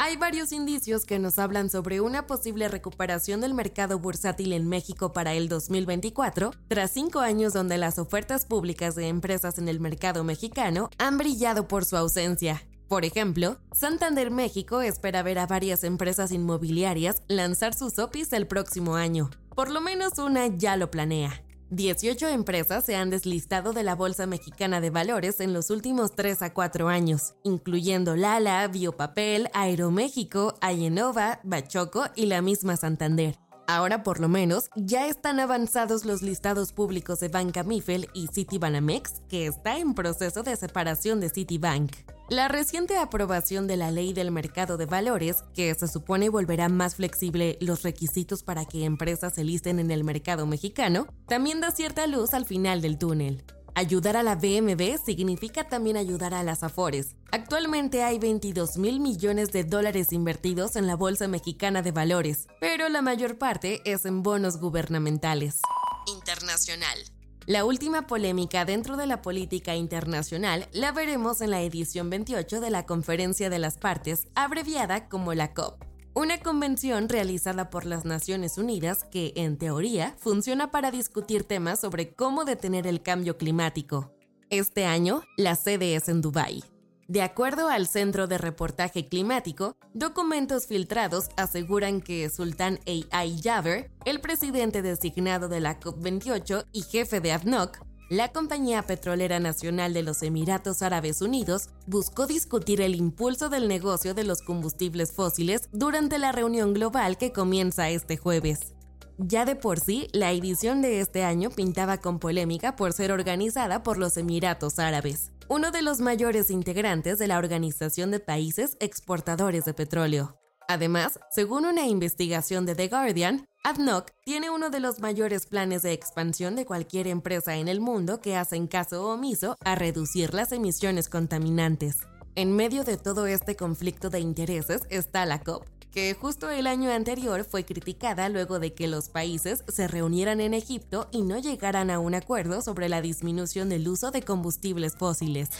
Hay varios indicios que nos hablan sobre una posible recuperación del mercado bursátil en México para el 2024, tras cinco años donde las ofertas públicas de empresas en el mercado mexicano han brillado por su ausencia. Por ejemplo, Santander México espera ver a varias empresas inmobiliarias lanzar sus OPIs el próximo año. Por lo menos una ya lo planea. 18 empresas se han deslistado de la Bolsa Mexicana de Valores en los últimos 3 a 4 años, incluyendo Lala, Biopapel, Aeroméxico, Ayenova, Bachoco y la misma Santander. Ahora por lo menos ya están avanzados los listados públicos de Banca Mifel y Citibanamex, que está en proceso de separación de Citibank. La reciente aprobación de la ley del mercado de valores, que se supone volverá más flexible los requisitos para que empresas se listen en el mercado mexicano, también da cierta luz al final del túnel. Ayudar a la BMB significa también ayudar a las Afores. Actualmente hay 22 mil millones de dólares invertidos en la Bolsa Mexicana de Valores, pero la mayor parte es en bonos gubernamentales. Internacional. La última polémica dentro de la política internacional la veremos en la edición 28 de la Conferencia de las Partes, abreviada como la COP. Una convención realizada por las Naciones Unidas que, en teoría, funciona para discutir temas sobre cómo detener el cambio climático. Este año, la sede es en Dubái. De acuerdo al Centro de Reportaje Climático, documentos filtrados aseguran que Sultan A.I. Jaber, el presidente designado de la COP28 y jefe de ADNOC, la compañía petrolera nacional de los Emiratos Árabes Unidos, buscó discutir el impulso del negocio de los combustibles fósiles durante la reunión global que comienza este jueves. Ya de por sí, la edición de este año pintaba con polémica por ser organizada por los Emiratos Árabes uno de los mayores integrantes de la Organización de Países Exportadores de Petróleo. Además, según una investigación de The Guardian, ADNOC tiene uno de los mayores planes de expansión de cualquier empresa en el mundo que hacen caso omiso a reducir las emisiones contaminantes. En medio de todo este conflicto de intereses está la COP, que justo el año anterior fue criticada luego de que los países se reunieran en Egipto y no llegaran a un acuerdo sobre la disminución del uso de combustibles fósiles.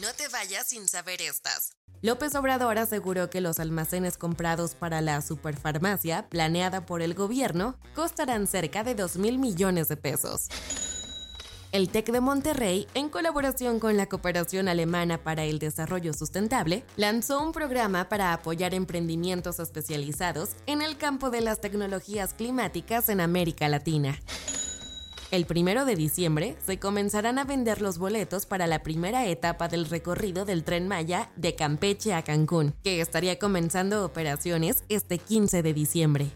No te vayas sin saber estas. López Obrador aseguró que los almacenes comprados para la superfarmacia, planeada por el gobierno, costarán cerca de 2 mil millones de pesos. El TEC de Monterrey, en colaboración con la Cooperación Alemana para el Desarrollo Sustentable, lanzó un programa para apoyar emprendimientos especializados en el campo de las tecnologías climáticas en América Latina. El primero de diciembre se comenzarán a vender los boletos para la primera etapa del recorrido del tren Maya de Campeche a Cancún, que estaría comenzando operaciones este 15 de diciembre.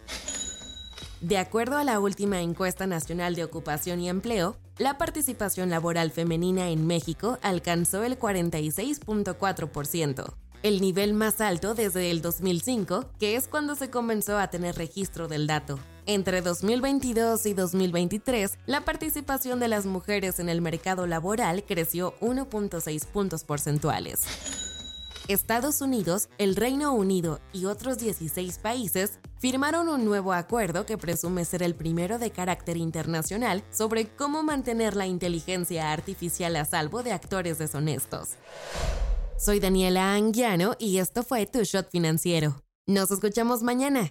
De acuerdo a la última encuesta nacional de ocupación y empleo, la participación laboral femenina en México alcanzó el 46.4%, el nivel más alto desde el 2005, que es cuando se comenzó a tener registro del dato. Entre 2022 y 2023, la participación de las mujeres en el mercado laboral creció 1.6 puntos porcentuales. Estados Unidos, el Reino Unido y otros 16 países firmaron un nuevo acuerdo que presume ser el primero de carácter internacional sobre cómo mantener la inteligencia artificial a salvo de actores deshonestos. Soy Daniela Anguiano y esto fue Tu Shot Financiero. Nos escuchamos mañana.